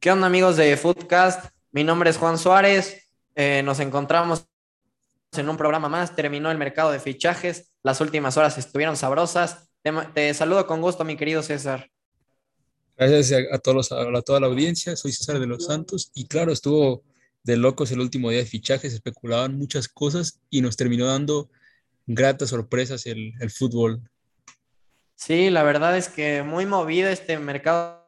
¿Qué onda amigos de Foodcast? Mi nombre es Juan Suárez. Eh, nos encontramos en un programa más. Terminó el mercado de fichajes. Las últimas horas estuvieron sabrosas. Te, saludo con gusto, mi querido César. Gracias a, todos, a toda la audiencia. Soy César de los Santos. Y claro, estuvo de locos el último día de fichajes. Especulaban muchas cosas y nos terminó dando gratas sorpresas el, el fútbol. Sí, la verdad es que muy movido este mercado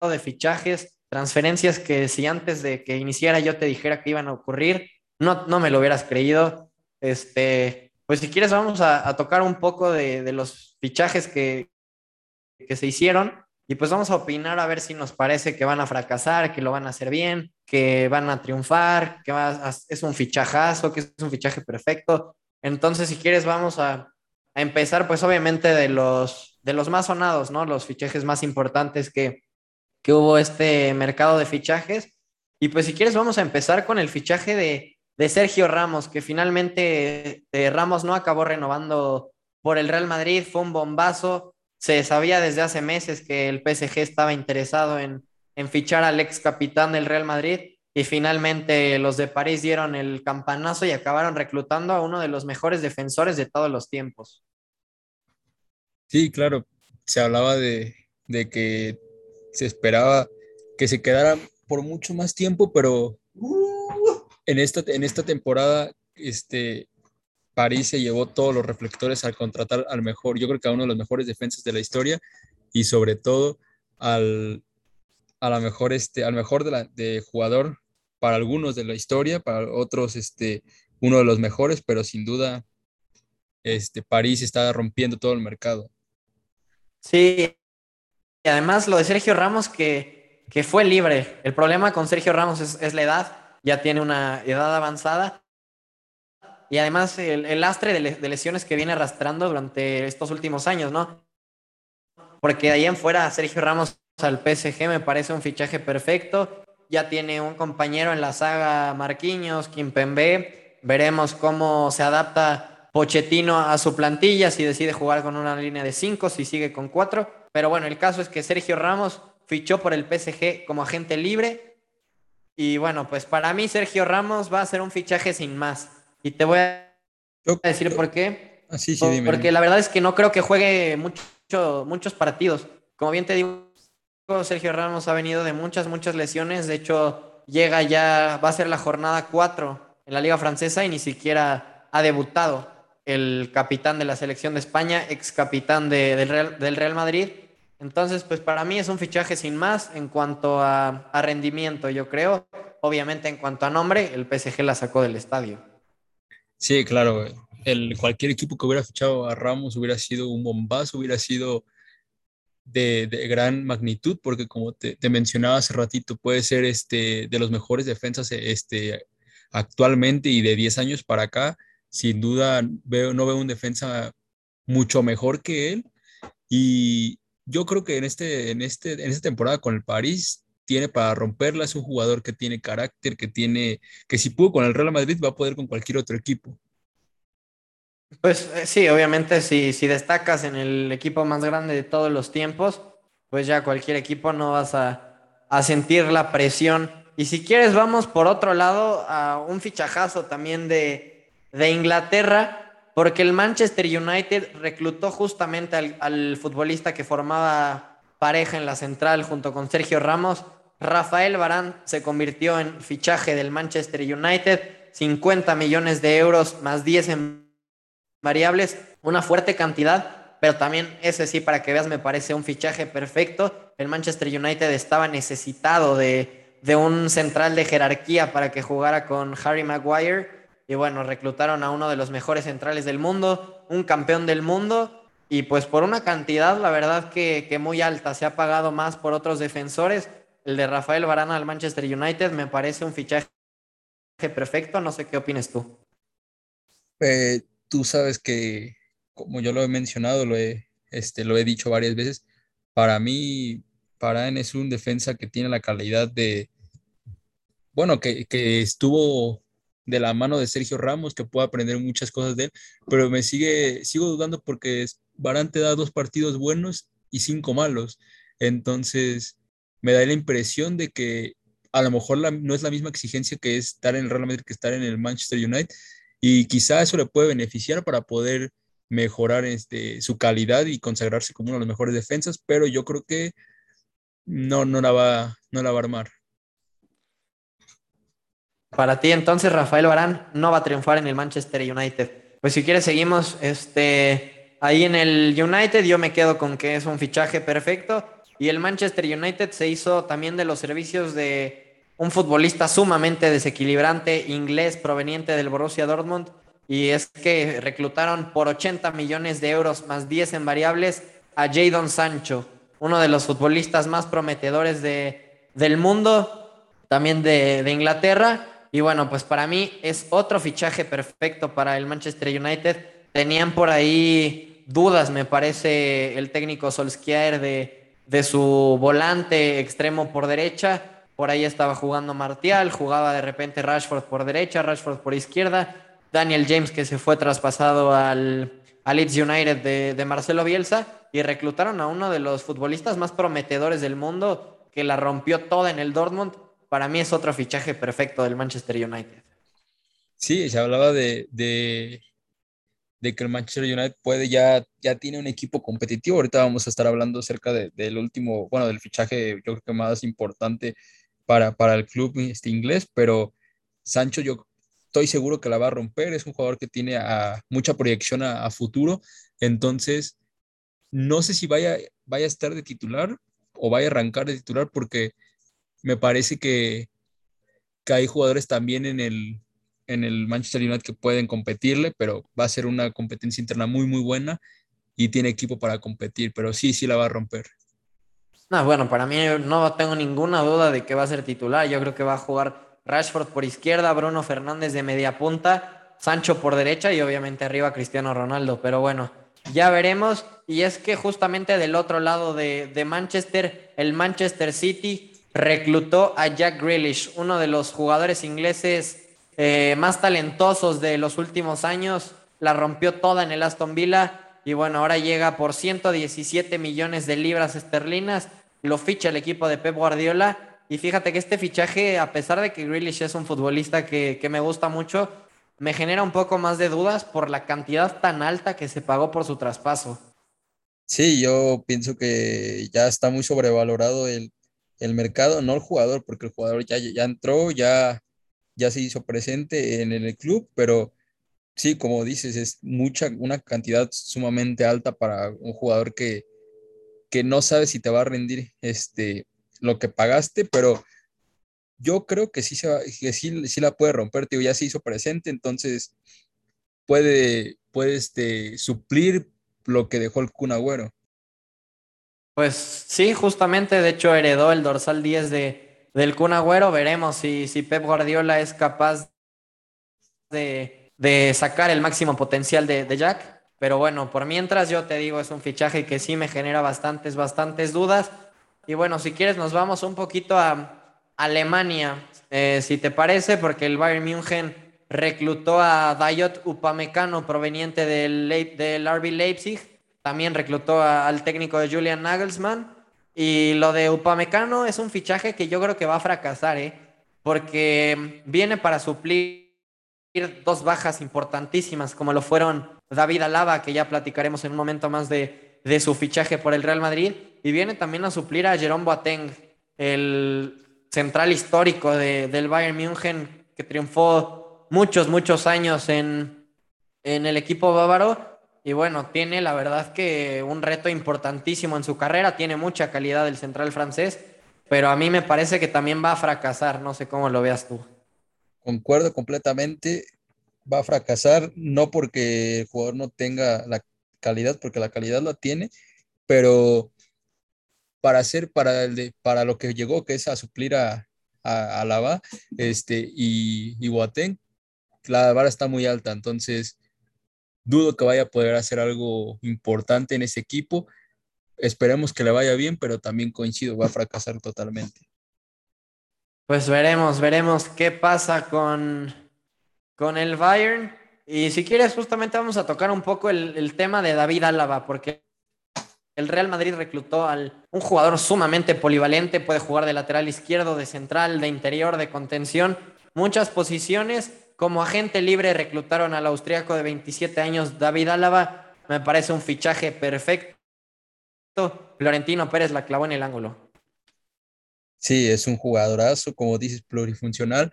de fichajes, transferencias que si antes de que iniciara yo te dijera que iban a ocurrir, no, no me lo hubieras creído. Este, pues si quieres vamos a, tocar un poco de, los fichajes que, que se hicieron y pues vamos a opinar a ver si nos parece que van a fracasar, que lo van a hacer bien, que van a triunfar, que es un fichajazo, que es un fichaje perfecto. Entonces, si quieres, vamos a, a empezar, pues obviamente de los, de los más sonados, ¿no? Los fichajes más importantes que, que hubo este mercado de fichajes. Y pues si quieres, vamos a empezar con el fichaje de, de Sergio Ramos, que finalmente eh, Ramos no acabó renovando por el Real Madrid, fue un bombazo. Se sabía desde hace meses que el PSG estaba interesado en, en fichar al ex capitán del Real Madrid y finalmente los de París dieron el campanazo y acabaron reclutando a uno de los mejores defensores de todos los tiempos. Sí, claro, se hablaba de, que se esperaba que se quedara por mucho más tiempo, pero en esta, en esta temporada este, París se llevó todos los reflectores al contratar al mejor, yo creo que a uno de los mejores defensas de la historia y sobre todo al, a la mejor, este, al mejor de, la, jugador para algunos de la historia, para otros este, uno de los mejores, pero sin duda este, París está rompiendo todo el mercado. Sí, y además lo de Sergio Ramos que, que fue libre. El problema con Sergio Ramos es, la edad, ya tiene una edad avanzada. Y además el, lastre de, lesiones que viene arrastrando durante estos últimos años, ¿no? Porque de ahí en fuera Sergio Ramos al PSG me parece un fichaje perfecto ya tiene un compañero en la saga Marquinhos, Kimpembe. Veremos cómo se adapta Pochettino a su plantilla, si decide jugar con una línea de cinco, si sigue con cuatro. Pero bueno, el caso es que Sergio Ramos fichó por el PSG como agente libre. Y bueno, pues para mí Sergio Ramos va a ser un fichaje sin más. Y te voy a decir por qué. Ah, sí, sí, Porque la verdad es que no creo que juegue mucho, muchos partidos. Como bien te digo, Sergio Ramos ha venido de muchas, muchas lesiones. De hecho, llega ya, va a ser la jornada 4 en la Liga Francesa y ni siquiera ha debutado el capitán de la selección de España, ex capitán del, Real, Madrid. Entonces, pues para mí es un fichaje sin más en cuanto a, rendimiento, yo creo. Obviamente, en cuanto a nombre, el PSG la sacó del estadio. Sí, claro. El, cualquier equipo que hubiera fichado a Ramos hubiera sido un bombazo, hubiera sido de, gran magnitud, porque como te, mencionaba hace ratito, puede ser este, de los mejores defensas este, actualmente y de 10 años para acá. Sin duda, veo, no veo un defensa mucho mejor que él. Y yo creo que en, este, en, este, en esta temporada con el París tiene para romperla. Es un jugador que tiene carácter, que tiene, que si pudo con el Real Madrid va a poder con cualquier otro equipo. Pues eh, sí, obviamente si, si destacas en el equipo más grande de todos los tiempos, pues ya cualquier equipo no vas a, sentir la presión. Y si quieres, vamos por otro lado a un fichajazo también de, Inglaterra, porque el Manchester United reclutó justamente al, al, futbolista que formaba pareja en la central junto con Sergio Ramos. Rafael Barán se convirtió en fichaje del Manchester United, 50 millones de euros más 10 en variables, una fuerte cantidad, pero también ese sí, para que veas, me parece un fichaje perfecto. El Manchester United estaba necesitado de, de un central de jerarquía para que jugara con Harry Maguire. Y bueno, reclutaron a uno de los mejores centrales del mundo, un campeón del mundo. Y pues por una cantidad, la verdad que, que muy alta, se ha pagado más por otros defensores. El de Rafael Varana al Manchester United me parece un fichaje perfecto. No sé qué opinas tú. Eh, tú sabes que, como yo lo he mencionado, lo he, este, lo he dicho varias veces, para mí, Paraen es un defensa que tiene la calidad de, bueno, que, estuvo de la mano de Sergio Ramos, que puede aprender muchas cosas de él, pero me sigue, sigo dudando porque Barán te da dos partidos buenos y cinco malos. Entonces, me da la impresión de que a lo mejor no es la misma exigencia que es estar en el Real Madrid que estar en el Manchester United y quizá eso le puede beneficiar para poder mejorar este, su calidad y consagrarse como uno de los mejores defensas, pero yo creo que no, no, la, va, no la va a armar. Para ti entonces Rafael Barán no va a triunfar en el Manchester United. Pues si quieres seguimos este, ahí en el United, yo me quedo con que es un fichaje perfecto y el Manchester United se hizo también de los servicios de un futbolista sumamente desequilibrante inglés proveniente del Borussia Dortmund y es que reclutaron por 80 millones de euros más 10 en variables a Jadon Sancho, uno de los futbolistas más prometedores de, del mundo, también de, de Inglaterra. Y bueno, pues para mí es otro fichaje perfecto para el Manchester United. Tenían por ahí dudas, me parece, el técnico Solskjaer de, de su volante extremo por derecha. Por ahí estaba jugando Martial, jugaba de repente Rashford por derecha, Rashford por izquierda. Daniel James que se fue traspasado al, Leeds United de, Marcelo Bielsa y reclutaron a uno de los futbolistas más prometedores del mundo que la rompió toda en el Dortmund. Para mí es otro fichaje perfecto del Manchester United. Sí, se hablaba de, de, que el Manchester United puede ya, ya tiene un equipo competitivo. Ahorita vamos a estar hablando acerca del último, bueno, del fichaje yo creo que más importante para, para el club este inglés, pero Sancho yo estoy seguro que la va a romper. Es un jugador que tiene mucha proyección a, futuro. Entonces, no sé si vaya, vaya a estar de titular o vaya a arrancar de titular porque me parece que, que hay jugadores también en el, en el Manchester United que pueden competirle, pero va a ser una competencia interna muy, muy buena y tiene equipo para competir, pero sí, sí la va a romper. No, bueno, para mí no tengo ninguna duda de que va a ser titular. Yo creo que va a jugar Rashford por izquierda, Bruno Fernández de media punta, Sancho por derecha y obviamente arriba Cristiano Ronaldo. Pero bueno, ya veremos. Y es que justamente del otro lado de, Manchester, el Manchester City reclutó a Jack Grealish, uno de los jugadores ingleses eh, más talentosos de los últimos años. La rompió toda en el Aston Villa. Y bueno, ahora llega por 117 millones de libras esterlinas. Lo ficha el equipo de Pep Guardiola y fíjate que este fichaje, a pesar de que Grealish es un futbolista que, me gusta mucho, me genera un poco más de dudas por la cantidad tan alta que se pagó por su traspaso. Sí, yo pienso que ya está muy sobrevalorado el, mercado, no el jugador, porque el jugador ya, ya entró, ya, ya se hizo presente en el club, pero sí, como dices, es mucha, una cantidad sumamente alta para un jugador que, que no sabe si te va a rendir este, lo que pagaste, pero yo creo que sí, se que sí, la puede romper, tío, ya se hizo presente, entonces puede, puede este, suplir lo que dejó el Kun Agüero. Pues sí, justamente, de hecho heredó el dorsal 10 de, del Kun Agüero, veremos si, si Pep Guardiola es capaz de, sacar el máximo potencial de, de Jack, pero bueno, por mientras yo te digo, es un fichaje que sí me genera bastantes, bastantes dudas. Y bueno, si quieres nos vamos un poquito a Alemania, eh, si te parece, porque el Bayern München reclutó a Dayot Upamecano proveniente del, del RB Leipzig, también reclutó al técnico de Julian Nagelsmann. Y lo de Upamecano es un fichaje que yo creo que va a fracasar, ¿eh? porque viene para suplir dos bajas importantísimas, como lo fueron David Alaba, que ya platicaremos en un momento más de, de su fichaje por el Real Madrid, y viene también a suplir a Jerome Boateng, el central histórico de, del Bayern München, que triunfó muchos, muchos años en, en el equipo bávaro. Y bueno, tiene la verdad que un reto importantísimo en su carrera, tiene mucha calidad el central francés, pero a mí me parece que también va a fracasar, no sé cómo lo veas tú. Concuerdo completamente, va a fracasar, no porque el jugador no tenga la calidad, porque la calidad la tiene, pero para hacer, para, el de, para lo que llegó, que es a suplir a, a, Lava este, y, y la vara está muy alta, entonces dudo que vaya a poder hacer algo importante en ese equipo. Esperemos que le vaya bien, pero también coincido, va a fracasar totalmente. Pues veremos, veremos qué pasa con, con el Bayern. Y si quieres, justamente vamos a tocar un poco el, el tema de David Álava, porque el Real Madrid reclutó al un jugador sumamente polivalente, puede jugar de lateral izquierdo, de central, de interior, de contención, muchas posiciones. Como agente libre reclutaron al austriaco de 27 años David Álava, me parece un fichaje perfecto. Florentino Pérez la clavó en el ángulo. Sí, es un jugadorazo, como dices, plurifuncional.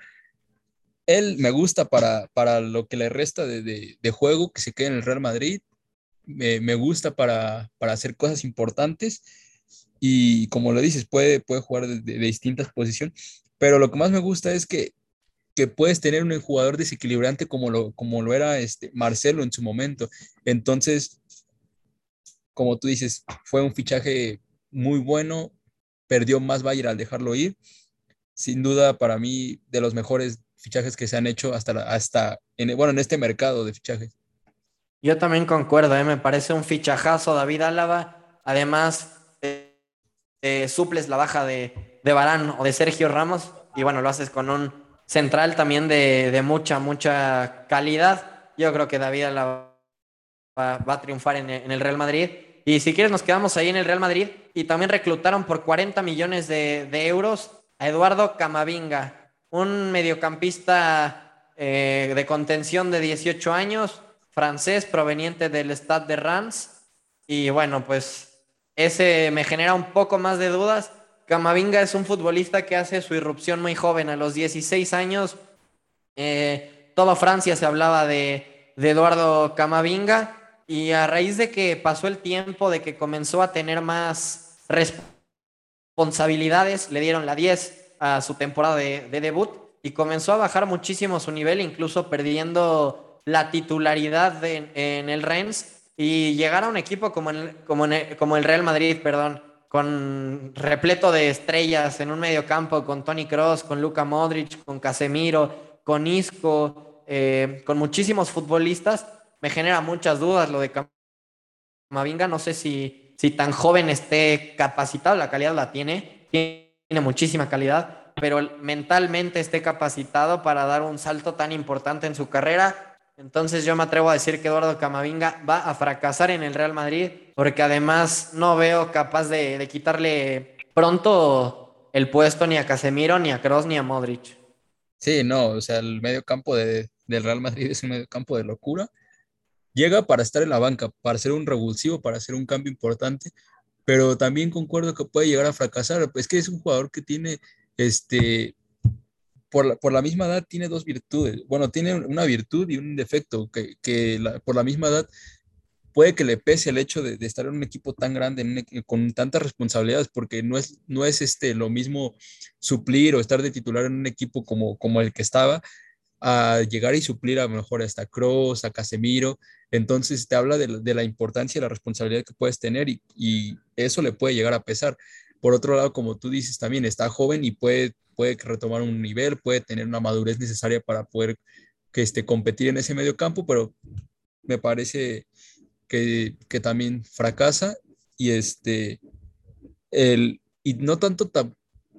Él me gusta para, para lo que le resta de, de, juego, que se quede en el Real Madrid. Me, me gusta para, para, hacer cosas importantes y como lo dices, puede, puede jugar de, de, distintas posiciones. Pero lo que más me gusta es que, que puedes tener un jugador desequilibrante como lo, como lo era este Marcelo en su momento. Entonces, como tú dices, fue un fichaje muy bueno, perdió más Bayern al dejarlo ir. Sin duda, para mí, de los mejores fichajes que se han hecho hasta, hasta en, bueno, en este mercado de fichajes. Yo también concuerdo, ¿eh? me parece un fichajazo David Álava. Además, eh, eh, suples la baja de, de Barán o de Sergio Ramos y bueno, lo haces con un central también de, de mucha, mucha calidad. Yo creo que David Álava va, a triunfar en, el Real Madrid y si quieres, nos quedamos ahí en el Real Madrid. Y también reclutaron por 40 millones de, euros a Eduardo Camavinga, un mediocampista eh, de contención de 18 años, francés, proveniente del Stade de Reims. Y bueno, pues ese me genera un poco más de dudas. Camavinga es un futbolista que hace su irrupción muy joven, a los 16 años. Eh, toda Francia se hablaba de, Eduardo Camavinga. Y a raíz de que pasó el tiempo, de que comenzó a tener más responsabilidades, le dieron la 10 a su temporada de, debut y comenzó a bajar muchísimo su nivel, incluso perdiendo la titularidad en el Rennes. Y llegar a un equipo como, como el Real Madrid, perdón, con repleto de estrellas en un medio campo, con Tony Cross, con Luka Modric, con Casemiro, con Isco, eh, con muchísimos futbolistas me genera muchas dudas lo de Camavinga. No sé si, si tan joven esté capacitado, la calidad la tiene, tiene muchísima calidad, pero mentalmente esté capacitado para dar un salto tan importante en su carrera. Entonces yo me atrevo a decir que Eduardo Camavinga va a fracasar en el Real Madrid, porque además no veo capaz de, quitarle pronto el puesto ni a Casemiro, ni a Kroos, ni a Modric. Sí, no, o sea, el medio campo de, del Real Madrid es un medio campo de locura llega para estar en la banca, para ser un revulsivo, para hacer un cambio importante, pero también concuerdo que puede llegar a fracasar. Es que es un jugador que tiene, este, por la, por la misma edad, tiene dos virtudes. Bueno, tiene una virtud y un defecto, que, que por la misma edad puede que le pese el hecho de, estar en un equipo tan grande, con tantas responsabilidades, porque no es, no es este, lo mismo suplir o estar de titular en un equipo como, como el que estaba, a llegar y suplir a lo mejor hasta Cross, a Casemiro. Entonces te habla de, la importancia y la responsabilidad que puedes tener y, eso le puede llegar a pesar. Por otro lado, como tú dices, también está joven y puede, puede retomar un nivel, puede tener una madurez necesaria para poder que este, competir en ese medio campo, pero me parece que, que también fracasa y este el, y no tanto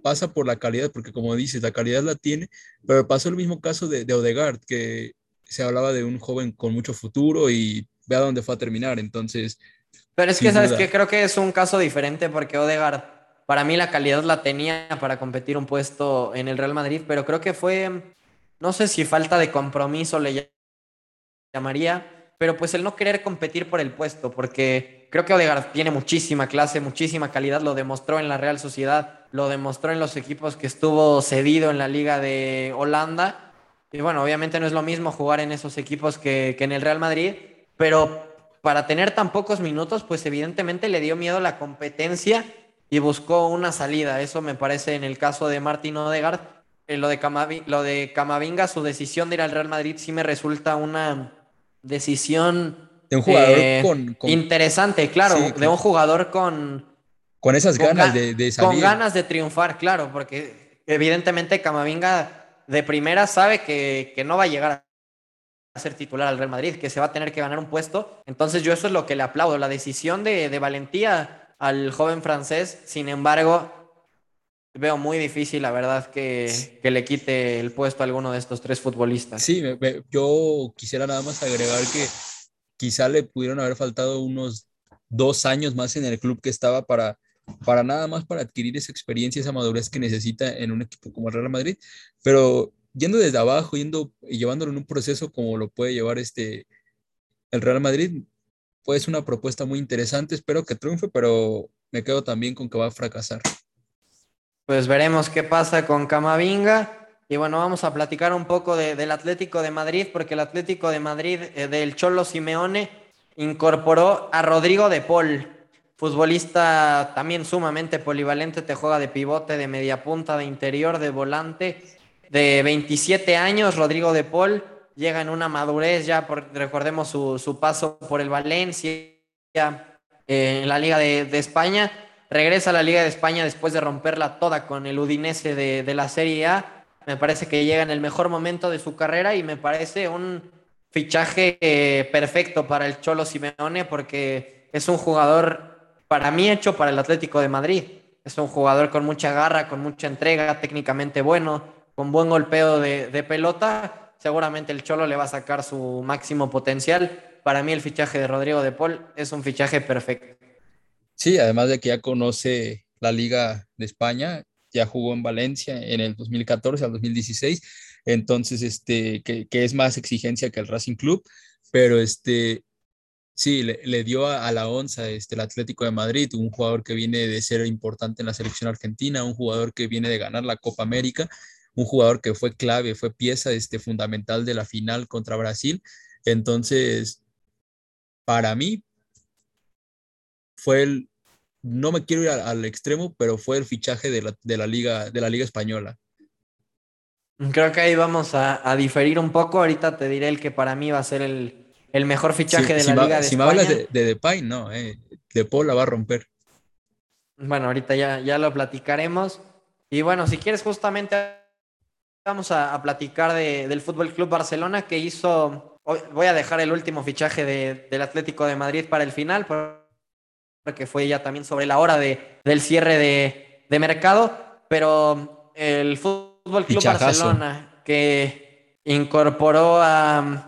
pasa por la calidad, porque como dices, la calidad la tiene, pero pasó el mismo caso de, de Odegaard, que se hablaba de un joven con mucho futuro y ve a dónde fue a terminar, entonces... Pero es que, ¿sabes que Creo que es un caso diferente porque Odegaard, para mí la calidad la tenía para competir un puesto en el Real Madrid, pero creo que fue, no sé si falta de compromiso le llamaría, pero pues el no querer competir por el puesto, porque creo que Odegaard tiene muchísima clase, muchísima calidad, lo demostró en la Real Sociedad, lo demostró en los equipos que estuvo cedido en la Liga de Holanda. Y bueno, obviamente no es lo mismo jugar en esos equipos que, en el Real Madrid, pero para tener tan pocos minutos, pues evidentemente le dio miedo la competencia y buscó una salida. Eso me parece en el caso de Martín Odegaard. Eh, lo, de lo de Camavinga, su decisión de ir al Real Madrid sí me resulta una decisión de un jugador eh, con, Interesante, claro, de un jugador con... Con esas ganas de, de, salir. Con ganas de triunfar, claro, porque evidentemente Camavinga de primera sabe que, que no va a llegar a ser titular al Real Madrid, que se va a tener que ganar un puesto. Entonces yo eso es lo que le aplaudo, la decisión de, de valentía al joven francés. Sin embargo, veo muy difícil, la verdad, que, que, le quite el puesto a alguno de estos tres futbolistas. Sí, yo quisiera nada más agregar que quizá le pudieron haber faltado unos dos años más en el club que estaba para, para nada más para adquirir esa experiencia, esa madurez que necesita en un equipo como el Real Madrid, pero yendo desde abajo, yendo y llevándolo en un proceso como lo puede llevar este el Real Madrid, pues una propuesta muy interesante, espero que triunfe, pero me quedo también con que va a fracasar. Pues veremos qué pasa con Camavinga. Y bueno, vamos a platicar un poco del Atlético de Madrid, porque el Atlético de Madrid eh, del Cholo Simeone incorporó a Rodrigo de Paul, futbolista también sumamente polivalente, te juega de pivote, de media punta, de interior, de volante, de 27 años, Rodrigo de Paul, llega en una madurez ya, recordemos su, paso por el Valencia, eh, en la Liga de, España, regresa a la Liga de España después de romperla toda con el Udinese de, de la Serie A, me parece que llega en el mejor momento de su carrera y me parece un fichaje eh, perfecto para el Cholo Simeone porque es un jugador para mí hecho para el Atlético de Madrid. Es un jugador con mucha garra, con mucha entrega, técnicamente bueno, con buen golpeo de, pelota. Seguramente el Cholo le va a sacar su máximo potencial. Para mí el fichaje de Rodrigo de Paul es un fichaje perfecto. Sí, además de que ya conoce la Liga de España, ya jugó en Valencia en el 2014 al 2016 entonces, este, que, es más exigencia que el Racing Club, pero este, sí, le, dio a, la onza este, el Atlético de Madrid, un jugador que viene de ser importante en la selección argentina, un jugador que viene de ganar la Copa América, un jugador que fue clave, fue pieza este, fundamental de la final contra Brasil. Entonces, para mí, fue el, no me quiero ir al, extremo, pero fue el fichaje de la, de la, liga, de la Liga Española. Creo que ahí vamos a, diferir un poco. Ahorita te diré el que para mí va a ser el, mejor fichaje de la Liga de si España. Si me hablas de, de Depay, no, eh. De Paul la va a romper. Bueno, ahorita ya, ya lo platicaremos. Y bueno, si quieres justamente vamos a, platicar del Fútbol Club Barcelona que hizo. Voy a dejar el último fichaje del Atlético de Madrid para el final, porque fue ya también sobre la hora de, del cierre de, de mercado. Pero el fútbol Club Barcelona, que incorporó a,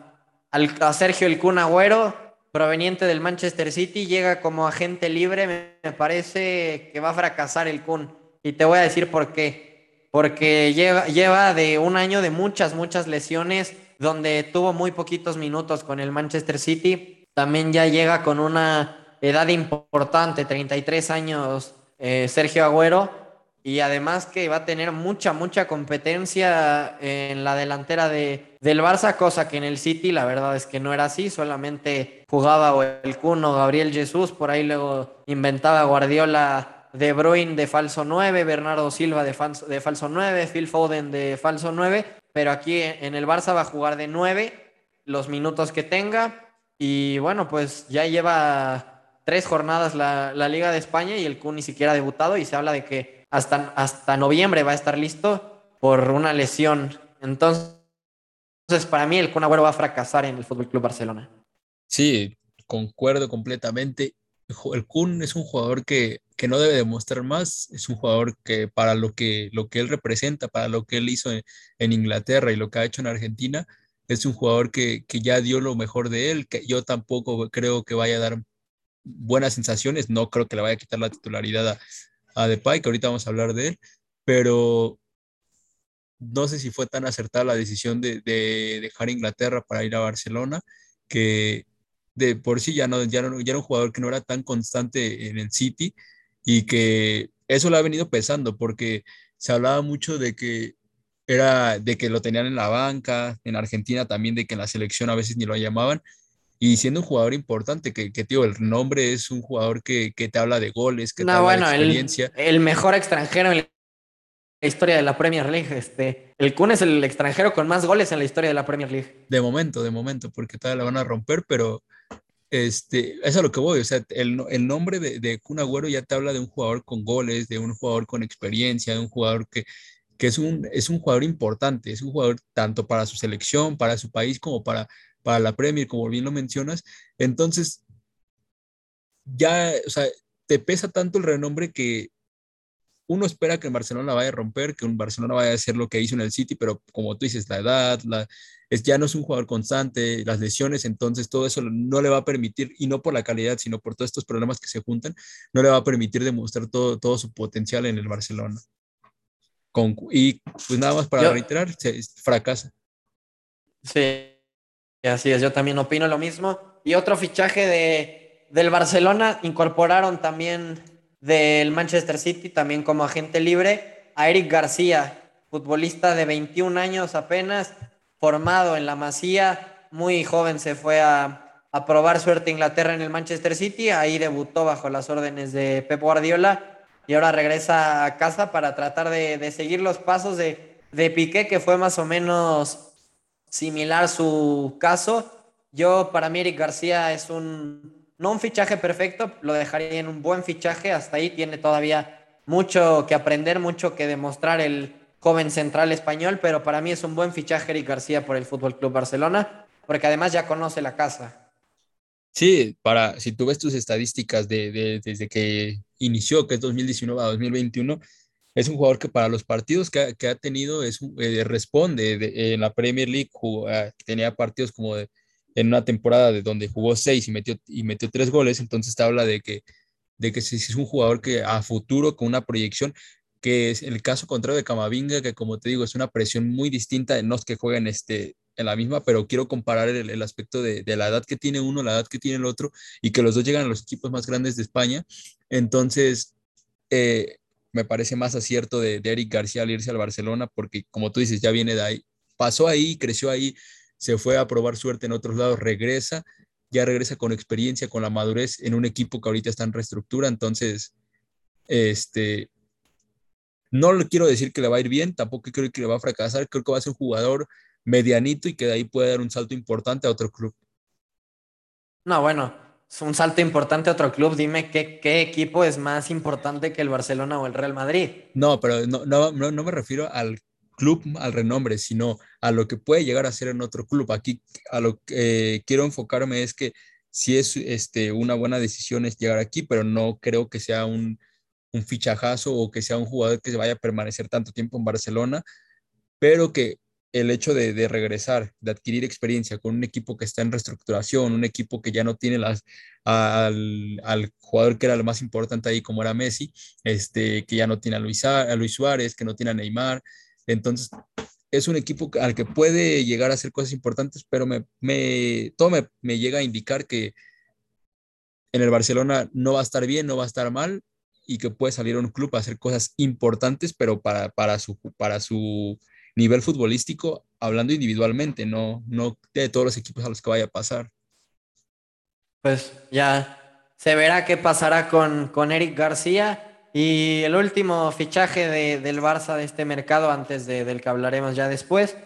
Sergio El Kun Agüero, proveniente del Manchester City, llega como agente libre. Me, parece que va a fracasar el Kun. Y te voy a decir por qué. Porque lleva, lleva de un año de muchas, muchas lesiones, donde tuvo muy poquitos minutos con el Manchester City. También ya llega con una edad importante, 33 años, eh, Sergio Agüero y además que va a tener mucha, mucha competencia en la delantera de, del Barça, cosa que en el City la verdad es que no era así, solamente jugaba o el Cuno, Gabriel Jesús, por ahí luego inventaba Guardiola de Bruyne de falso 9, Bernardo Silva de falso, de falso 9, Phil Foden de falso 9, pero aquí en el Barça va a jugar de 9 los minutos que tenga y bueno, pues ya lleva tres jornadas la, la Liga de España y el Kun ni siquiera ha debutado y se habla de que hasta, hasta noviembre va a estar listo por una lesión. Entonces, para mí el Kun Agüero va a fracasar en el Fútbol Club Barcelona. Sí, concuerdo completamente. El Kun es un jugador que, que, no debe demostrar más, es un jugador que para lo que, lo que él representa, para lo que él hizo en, Inglaterra y lo que ha hecho en Argentina, es un jugador que, que, ya dio lo mejor de él, que yo tampoco creo que vaya a dar buenas sensaciones, no creo que le vaya a quitar la titularidad a, a Depay, que ahorita vamos a hablar de él, pero no sé si fue tan acertada la decisión de, dejar Inglaterra para ir a Barcelona, que de por sí ya no, ya no, ya era un jugador que no era tan constante en el City y que eso le ha venido pesando porque se hablaba mucho de que era de que lo tenían en la banca, en Argentina también de que en la selección a veces ni lo llamaban y siendo un jugador importante, que, que tío, el nombre es un jugador que, que te habla de goles, que te habla de experiencia. El, mejor extranjero en la historia de la Premier League. Este, el Kun es el extranjero con más goles en la historia de la Premier League. De momento, de momento, porque todavía la van a romper, pero este, es a lo que voy. O sea, el, nombre de, de ya te habla de un jugador con goles, de un jugador con experiencia, de un jugador que, que es, un, es un jugador importante, es un jugador tanto para su selección, para su país, como para para la Premier, como bien lo mencionas. Entonces, ya, o sea, te pesa tanto el renombre que uno espera que el Barcelona vaya a romper, que un Barcelona vaya a hacer lo que hizo en el City, pero como tú dices, la edad, la, es, ya no es un jugador constante, las lesiones, entonces todo eso no le va a permitir, y no por la calidad, sino por todos estos problemas que se juntan, no le va a permitir demostrar todo, todo su potencial en el Barcelona. Con, y pues nada más para reiterar, se, fracasa. Sí, así es, yo también opino lo mismo. Y otro fichaje de, del Barcelona, incorporaron también del Manchester City, también como agente libre, a Eric García, futbolista de 21 años apenas, formado en la Masía, muy joven se fue a, a probar suerte a Inglaterra en el Manchester City, ahí debutó bajo las órdenes de Pep Guardiola y ahora regresa a casa para tratar de, de seguir los pasos de, de Piqué, que fue más o menos similar su caso. Yo, para mí, Eric García es un no un fichaje perfecto, lo dejaría en un buen fichaje. Hasta ahí tiene todavía mucho que aprender, mucho que demostrar el joven central español, pero para mí es un buen fichaje Eric García por el Fútbol Club Barcelona, porque además ya conoce la casa. Sí, para si tú ves tus estadísticas de, desde que inició, que es 2019 a 2021, es un jugador que para los partidos que ha, tenido es, eh, responde en la Premier League, ah, tenía partidos como de en una temporada de donde jugó seis y metió, y metió tres goles, entonces te habla de que, de que es un jugador que a futuro con una proyección, que es el caso contrario de Camavinga, que como te digo, es una presión muy distinta, no es que jueguen este, en la misma, pero quiero comparar el, aspecto de, la edad que tiene uno, la edad que tiene el otro, y que los dos llegan a los equipos más grandes de España. Entonces, eh, me parece más acierto de, de Eric García al irse al Barcelona, porque como tú dices, ya viene de ahí, pasó ahí, creció ahí, se fue a probar suerte en otros lados, regresa, ya regresa con experiencia, con la madurez en un equipo que ahorita está en reestructura, entonces, este, no le quiero decir que le va a ir bien, tampoco creo que le va a fracasar, creo que va a ser un jugador medianito y que de ahí puede dar un salto importante a otro club. No, bueno, es un salto importante a otro club. Dime qué, qué equipo es más importante que el Barcelona o el Real Madrid. No, pero no, no, no me refiero al club al renombre, sino a lo que puede llegar a ser en otro club. Aquí a lo que eh, quiero enfocarme es que si es este, una buena decisión es llegar aquí, pero no creo que sea un, fichajazo o que sea un jugador que se vaya a permanecer tanto tiempo en Barcelona, pero que el hecho de, de, regresar, de adquirir experiencia con un equipo que está en reestructuración, un equipo que ya no tiene las, al, al, jugador que era lo más importante ahí, como era Messi, este, que ya no tiene a Luis, a Luis Suárez, que no tiene a Neymar, entonces, es un equipo al que puede llegar a hacer cosas importantes, pero me, me, todo me, llega a indicar que en el Barcelona no va a estar bien, no va a estar mal y que puede salir a un club a hacer cosas importantes, pero para, para, su, para su nivel futbolístico, hablando individualmente, no, no de todos los equipos a los que vaya a pasar. Pues ya se verá qué pasará con, con Eric García y el último fichaje de, del Barça de este mercado, antes de, del que hablaremos ya después,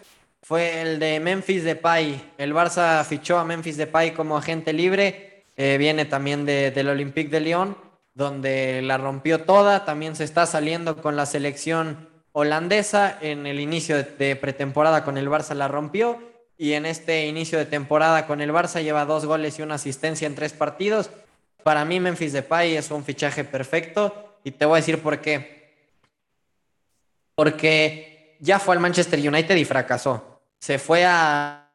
fue el de Memphis Depay. El Barça fichó a Memphis Depay como agente libre. Eh, viene también de, del Olympique de Lyon, donde la rompió toda. También se está saliendo con la selección holandesa. En el inicio de pretemporada con el Barça la rompió. Y en este inicio de temporada con el Barça lleva dos goles y una asistencia en tres partidos. Para mí Memphis Depay es un fichaje perfecto y te voy a decir por qué. Porque ya fue al Manchester United y fracasó. Se fue a,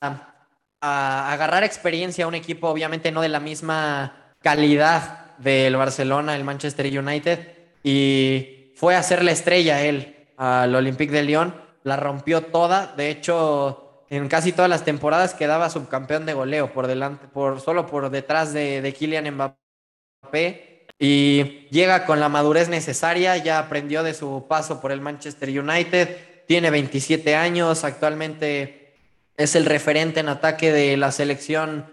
a, agarrar experiencia a un equipo, obviamente no de la misma calidad del Barcelona, el Manchester United, y fue a hacer la estrella él al Olympique de Lyon. La rompió toda. De hecho, en casi todas las temporadas quedaba subcampeón de goleo por delante, por, solo por detrás de, de Kylian Mbappé y llega con la madurez necesaria, ya aprendió de su paso por el Manchester United, tiene 27 años, actualmente es el referente en ataque de la selección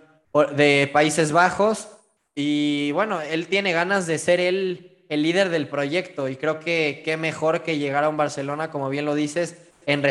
de Países Bajos y bueno, él tiene ganas de ser el, el líder del proyecto y creo que qué mejor que llegar a un Barcelona, como bien lo dices, en